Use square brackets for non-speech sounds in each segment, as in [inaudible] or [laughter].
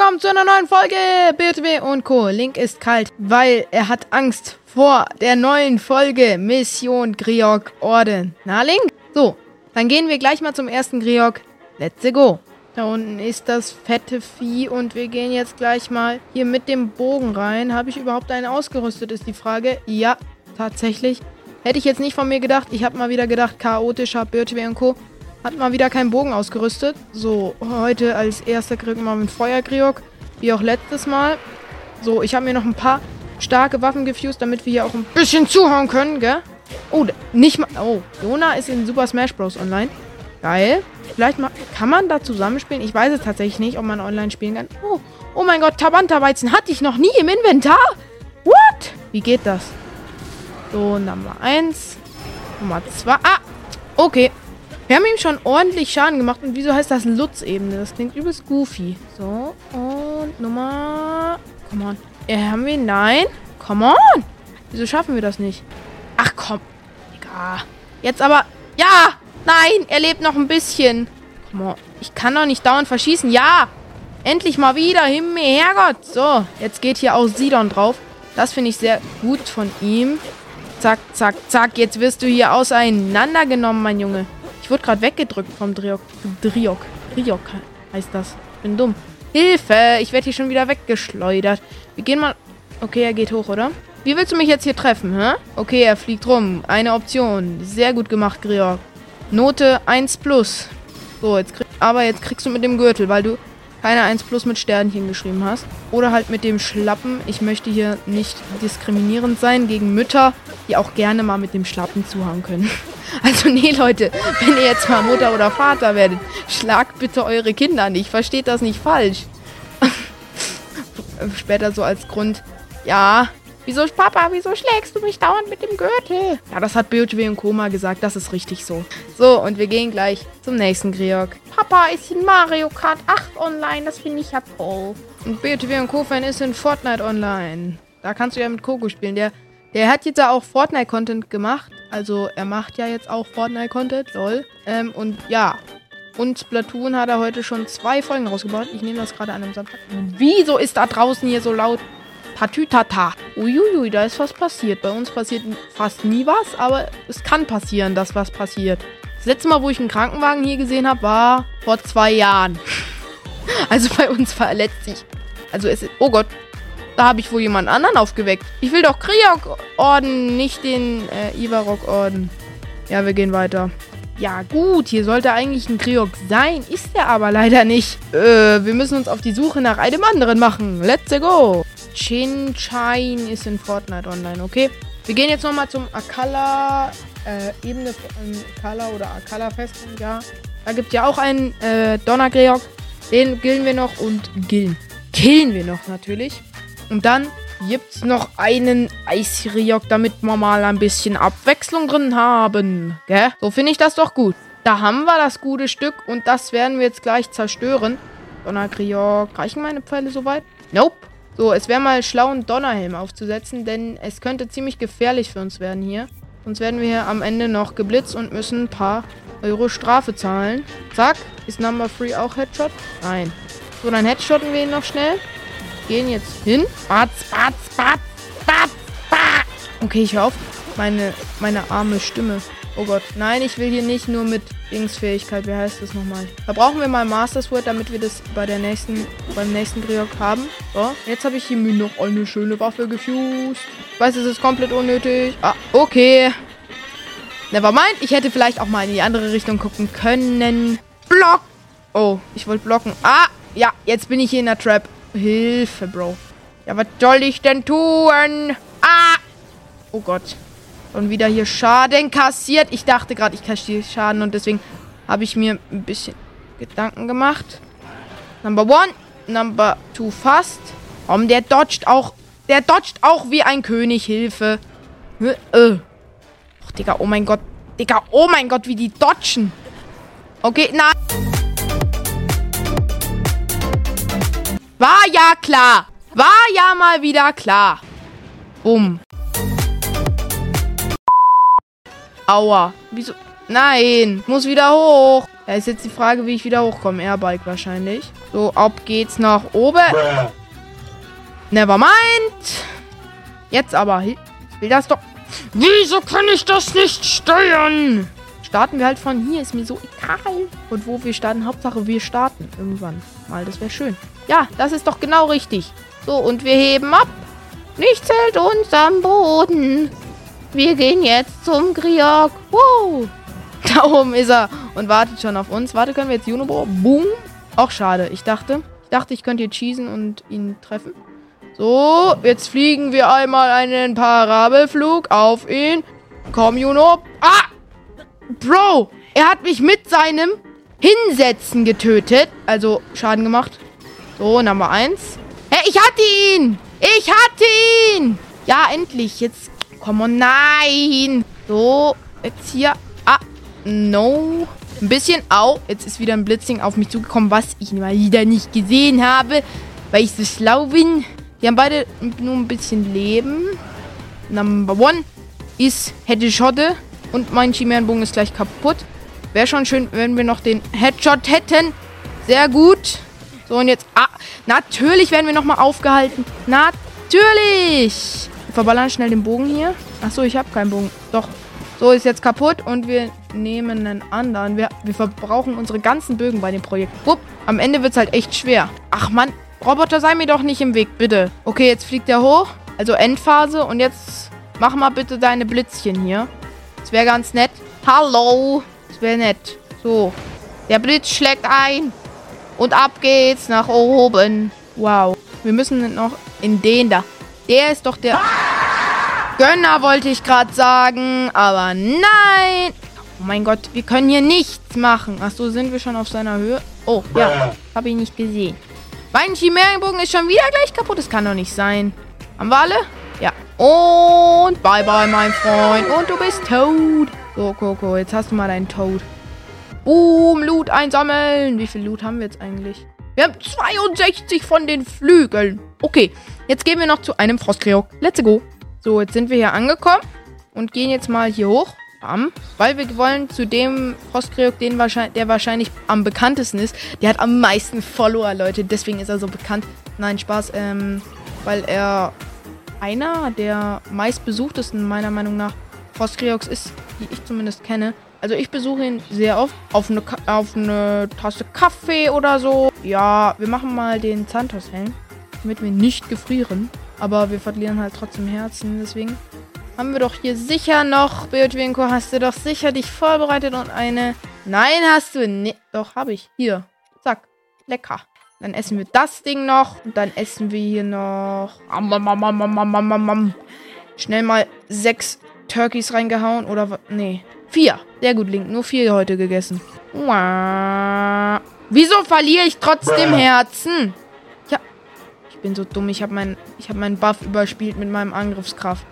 willkommen zu einer neuen Folge BTW und Co. Link ist kalt, weil er hat Angst vor der neuen Folge Mission Griok Orden. Na, Link? So, dann gehen wir gleich mal zum ersten Griok. Let's go. Da unten ist das fette Vieh und wir gehen jetzt gleich mal hier mit dem Bogen rein. Habe ich überhaupt einen ausgerüstet, ist die Frage. Ja, tatsächlich. Hätte ich jetzt nicht von mir gedacht. Ich habe mal wieder gedacht, chaotischer BTW und Co. Hat mal wieder keinen Bogen ausgerüstet. So, heute als erster kriegen wir mit Feuergriok. Wie auch letztes Mal. So, ich habe mir noch ein paar starke Waffen gefused, damit wir hier auch ein bisschen zuhauen können, gell? Oh, nicht mal... Oh, Jona ist in Super Smash Bros. online. Geil. Vielleicht mal... Kann man da zusammenspielen? Ich weiß es tatsächlich nicht, ob man online spielen kann. Oh, oh mein Gott, Tabanta-Weizen hatte ich noch nie im Inventar. What? Wie geht das? So, Nummer 1. Nummer 2. Ah, okay. Wir haben ihm schon ordentlich Schaden gemacht. Und wieso heißt das Lutz-Ebene? Das klingt übelst goofy. So, und Nummer... Come on. Äh, haben wir... Nein. Come on. Wieso schaffen wir das nicht? Ach, komm. Egal. Jetzt aber... Ja! Nein, er lebt noch ein bisschen. Come on. Ich kann doch nicht dauernd verschießen. Ja! Endlich mal wieder. Himmel, Herrgott. So, jetzt geht hier auch Sidon drauf. Das finde ich sehr gut von ihm. Zack, zack, zack. Jetzt wirst du hier auseinandergenommen, mein Junge. Ich wurde gerade weggedrückt vom Driok. Driok. Driok heißt das. Bin dumm. Hilfe! Ich werde hier schon wieder weggeschleudert. Wir gehen mal... Okay, er geht hoch, oder? Wie willst du mich jetzt hier treffen, hä? Okay, er fliegt rum. Eine Option. Sehr gut gemacht, Griok. Note 1 plus. So, jetzt krieg... Aber jetzt kriegst du mit dem Gürtel, weil du keine 1 plus mit Sternchen geschrieben hast. Oder halt mit dem Schlappen. Ich möchte hier nicht diskriminierend sein gegen Mütter, die auch gerne mal mit dem Schlappen zuhauen können. [laughs] Also nee, Leute, wenn ihr jetzt mal Mutter oder Vater werdet, schlagt bitte eure Kinder nicht. Versteht das nicht falsch. [laughs] Später so als Grund, ja, wieso, Papa, wieso schlägst du mich dauernd mit dem Gürtel? Ja, das hat BOTW und Koma gesagt, das ist richtig so. So, und wir gehen gleich zum nächsten Griok. Papa ist in Mario Kart 8 online, das finde ich ja toll. Und BOTW und Co-Fan ist in Fortnite online. Da kannst du ja mit Coco spielen. Der, der hat jetzt ja auch Fortnite-Content gemacht. Also er macht ja jetzt auch Fortnite-Content, lol. Ähm, und ja. Und Splatoon hat er heute schon zwei Folgen rausgebaut. Ich nehme das gerade an einem Samstag. Wieso ist da draußen hier so laut? Tatütata. Uiuiui, da ist was passiert. Bei uns passiert fast nie was, aber es kann passieren, dass was passiert. Das letzte Mal, wo ich einen Krankenwagen hier gesehen habe, war vor zwei Jahren. [laughs] Also bei uns verletzt sich. Also es ist. Oh Gott. Da habe ich wohl jemand anderen aufgeweckt. Ich will doch Kriok-Orden, nicht den äh, Ivarok-Orden. Ja, wir gehen weiter. Ja, gut, hier sollte eigentlich ein Kriok sein. Ist er aber leider nicht. Äh, wir müssen uns auf die Suche nach einem anderen machen. Let's go. Chin ist in Fortnite online, okay? Wir gehen jetzt nochmal zum Akala äh, Ebene von Akala oder Akala Festung, ja. Da gibt es ja auch einen äh, Donnergreok. Den gillen wir noch und gillen. Killen wir noch natürlich. Und dann gibt's noch einen Eisriok, damit wir mal ein bisschen Abwechslung drin haben. Gell? So finde ich das doch gut. Da haben wir das gute Stück und das werden wir jetzt gleich zerstören. Donnergriok. Reichen meine Pfeile soweit? Nope. So, es wäre mal schlau, einen Donnerhelm aufzusetzen, denn es könnte ziemlich gefährlich für uns werden hier. Sonst werden wir hier am Ende noch geblitzt und müssen ein paar Euro Strafe zahlen. Zack. Ist Number 3 auch Headshot? Nein. So, dann headshotten wir ihn noch schnell. Gehen jetzt hin. Batz, batz, batz, batz, batz. Okay, ich höre auf. Meine, meine arme Stimme. Oh Gott. Nein, ich will hier nicht nur mit Dingsfähigkeit. Wie heißt das nochmal? Da brauchen wir mal Master Sword, damit wir das bei der nächsten, beim nächsten Griok haben. So, jetzt habe ich hier mir noch eine schöne Waffe gefused. Ich weiß, es ist komplett unnötig. Ah, okay. Nevermind. Ich hätte vielleicht auch mal in die andere Richtung gucken können. Block. Oh, ich wollte blocken. Ah, ja, jetzt bin ich hier in der Trap. Hilfe, Bro. Ja, was soll ich denn tun? Ah! Oh Gott. Und wieder hier Schaden kassiert. Ich dachte gerade, ich kassiere Schaden und deswegen habe ich mir ein bisschen Gedanken gemacht. Number one. Number two fast. Um, der dodgt auch. Der dodgt auch wie ein König. Hilfe. Äh. Oh, Digga, oh mein Gott. Digga, oh mein Gott, wie die dodgen. Okay, nein. War ja klar. War ja mal wieder klar. Bumm. Aua. Wieso? Nein, muss wieder hoch. Da ist jetzt die Frage, wie ich wieder hochkomme. Airbike wahrscheinlich. So, ab geht's nach oben. Nevermind. Jetzt aber. Ich will das doch... Wieso kann ich das nicht steuern? Starten wir halt von hier. Ist mir so egal. Und wo wir starten. Hauptsache, wir starten. Irgendwann. Mal, das wäre schön. Ja, das ist doch genau richtig. So, und wir heben ab. Nichts hält uns am Boden. Wir gehen jetzt zum Griok. Wow. Da oben ist er und wartet schon auf uns. Warte, können wir jetzt Junobo? Boom. Auch schade. Ich dachte, ich dachte, ich könnte hier cheesen und ihn treffen. So, jetzt fliegen wir einmal einen Parabelflug auf ihn. Komm, Juno. Ah! Bro, er hat mich mit seinem Hinsetzen getötet. Also Schaden gemacht. So, Nummer 1. Hey, ich hatte ihn! Ich hatte ihn! Ja, endlich. Jetzt. Komm on, nein. So, jetzt hier. Ah, no. Ein bisschen. Au, jetzt ist wieder ein Blitzing auf mich zugekommen, was ich mal wieder nicht gesehen habe, weil ich so schlau bin. Die haben beide nur ein bisschen Leben. Number one ist Headshot und mein Chimärenbogen ist gleich kaputt. Wäre schon schön, wenn wir noch den Headshot hätten. Sehr gut. So, und jetzt... Ah, natürlich werden wir nochmal aufgehalten. Natürlich. Verballern schnell den Bogen hier. Achso, ich habe keinen Bogen. Doch. So, ist jetzt kaputt und wir nehmen einen anderen. Wir, wir verbrauchen unsere ganzen Bögen bei dem Projekt. Wupp, am Ende wird es halt echt schwer. Ach, Mann. Roboter, sei mir doch nicht im Weg, bitte. Okay, jetzt fliegt er hoch. Also Endphase. Und jetzt mach mal bitte deine Blitzchen hier. Das wäre ganz nett. Hallo. Das wäre nett. So. Der Blitz schlägt ein. Und ab geht's nach oben. Wow. Wir müssen noch in den da. Der ist doch der... Gönner wollte ich gerade sagen. Aber nein. Oh mein Gott, wir können hier nichts machen. Achso, sind wir schon auf seiner Höhe? Oh, ja. Habe ich nicht gesehen. Mein Chimärenbogen ist schon wieder gleich kaputt. Das kann doch nicht sein. Haben wir alle? Ja. Und bye bye, mein Freund. Und du bist tot. So, Coco, jetzt hast du mal deinen Tod. Boom, Loot einsammeln. Wie viel Loot haben wir jetzt eigentlich? Wir haben 62 von den Flügeln. Okay, jetzt gehen wir noch zu einem Frostkriok. Let's go. So, jetzt sind wir hier angekommen. Und gehen jetzt mal hier hoch. Bam. Weil wir wollen zu dem Frostkriok, den wahrscheinlich, der wahrscheinlich am bekanntesten ist. Der hat am meisten Follower, Leute. Deswegen ist er so bekannt. Nein, Spaß. Ähm, weil er einer der meistbesuchtesten, meiner Meinung nach, Frostkreoks ist, die ich zumindest kenne. Also ich besuche ihn sehr oft auf eine, auf eine Tasse Kaffee oder so. Ja, wir machen mal den Santos-Helm, damit wir nicht gefrieren. Aber wir verlieren halt trotzdem Herzen, deswegen haben wir doch hier sicher noch, Beotwinko, hast du doch sicher dich vorbereitet und eine... Nein, hast du nicht. Doch, habe ich. Hier. Zack. Lecker. Dann essen wir das Ding noch. Und dann essen wir hier noch... Schnell mal sechs Turkeys reingehauen. Oder... Nee. Vier. Sehr gut, Link. Nur vier heute gegessen. Wieso verliere ich trotzdem Herzen? Ich bin so dumm. Ich habe meinen hab meinen Buff überspielt mit meinem Angriffskraft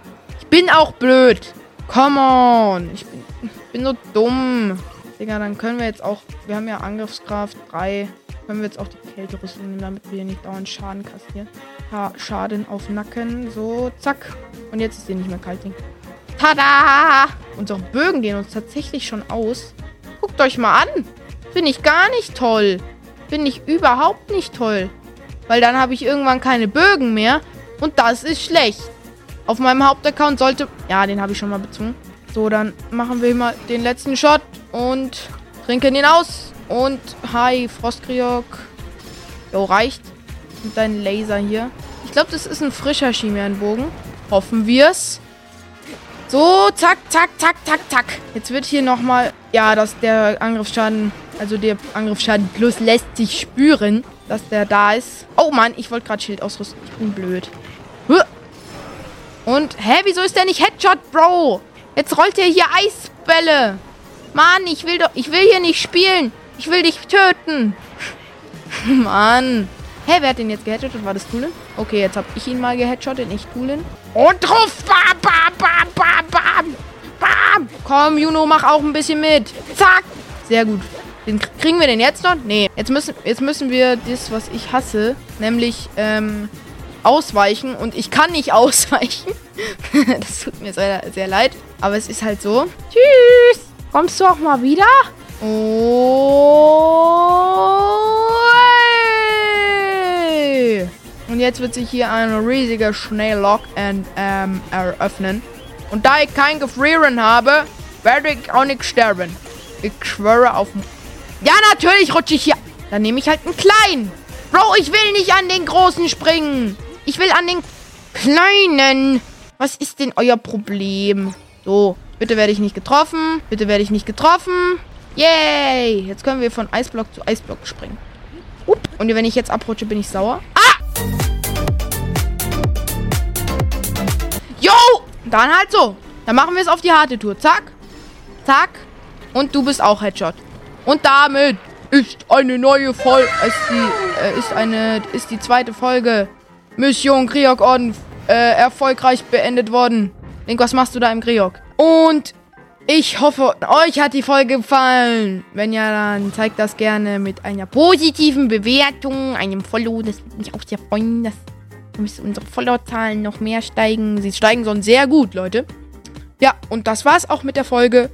bin auch blöd. Come on. Ich bin, ich bin so dumm. Digga, dann können wir jetzt auch... Wir haben ja Angriffskraft 3. Können wir jetzt auch die Kälterüstung nehmen, damit wir nicht dauernd Schaden kassieren. Ja, Schaden auf Nacken. So, zack. Und jetzt ist hier nicht mehr kalt. Tada! Unsere Bögen gehen uns tatsächlich schon aus. Guckt euch mal an. Finde ich gar nicht toll. Finde ich überhaupt nicht toll. Weil dann habe ich irgendwann keine Bögen mehr. Und das ist schlecht. Auf meinem Hauptaccount sollte... Ja, den habe ich schon mal bezogen. So, dann machen wir mal den letzten Shot und trinken ihn aus. Und hi, Frostkriok. Jo, reicht. Und dein Laser hier. Ich glaube, das ist ein frischer Chimärenbogen. Hoffen wir es. So, zack, zack, zack, zack, zack. Jetzt wird hier nochmal... Ja, dass der Angriffsschaden... Also der Angriffsschaden plus lässt sich spüren, dass der da ist. Oh Mann, ich wollte gerade Schild ausrüsten. Ich bin blöd. Und, hä, wieso ist der nicht Headshot, Bro? Jetzt rollt er hier Eisbälle. Mann, ich will doch, ich will hier nicht spielen. Ich will dich töten. [laughs] Mann. Hä, wer hat den jetzt geheadshottet? War das Tulin? Okay, jetzt hab ich ihn mal geheadshottet, nicht Tulin. Und drauf. Bam, bam, bam, bam, bam. Bam. Komm, Juno, mach auch ein bisschen mit. Zack. Sehr gut. Den, kriegen wir den jetzt noch? Nee. Jetzt müssen, jetzt müssen wir das, was ich hasse, nämlich, ähm, ausweichen und ich kann nicht [laughs] ausweichen. [laughs] das tut mir sehr, sehr leid. Aber es ist halt so. Tschüss! Kommst du auch mal wieder? Oh. Und jetzt wird sich hier ein riesiger Schnelllock ähm, eröffnen. Und da ich kein Gefrieren habe, werde ich auch nicht sterben. Ich schwöre auf... Ja, natürlich rutsche ich hier... Dann nehme ich halt einen kleinen. Bro, ich will nicht an den großen springen. Ich will an den kleinen. Was ist denn euer Problem? So, bitte werde ich nicht getroffen. Bitte werde ich nicht getroffen. Yay! Jetzt können wir von Eisblock zu Eisblock springen. Up. Und wenn ich jetzt abrutsche, bin ich sauer. Ah! Yo! Dann halt so. Dann machen wir es auf die harte Tour. Zack. Zack. Und du bist auch Headshot. Und damit ist eine neue Folge. Ist die, äh, ist eine, ist die zweite Folge Mission Kriok Orden äh, erfolgreich beendet worden. Link, was machst du da im Kriok? Und ich hoffe, euch hat die Folge gefallen. Wenn ja, dann zeigt das gerne mit einer positiven Bewertung, einem Follow. Das würde mich auch sehr freuen, dass unsere Followerzahlen noch mehr steigen. Sie steigen schon sehr gut, Leute. Ja, und das war's auch mit der Folge.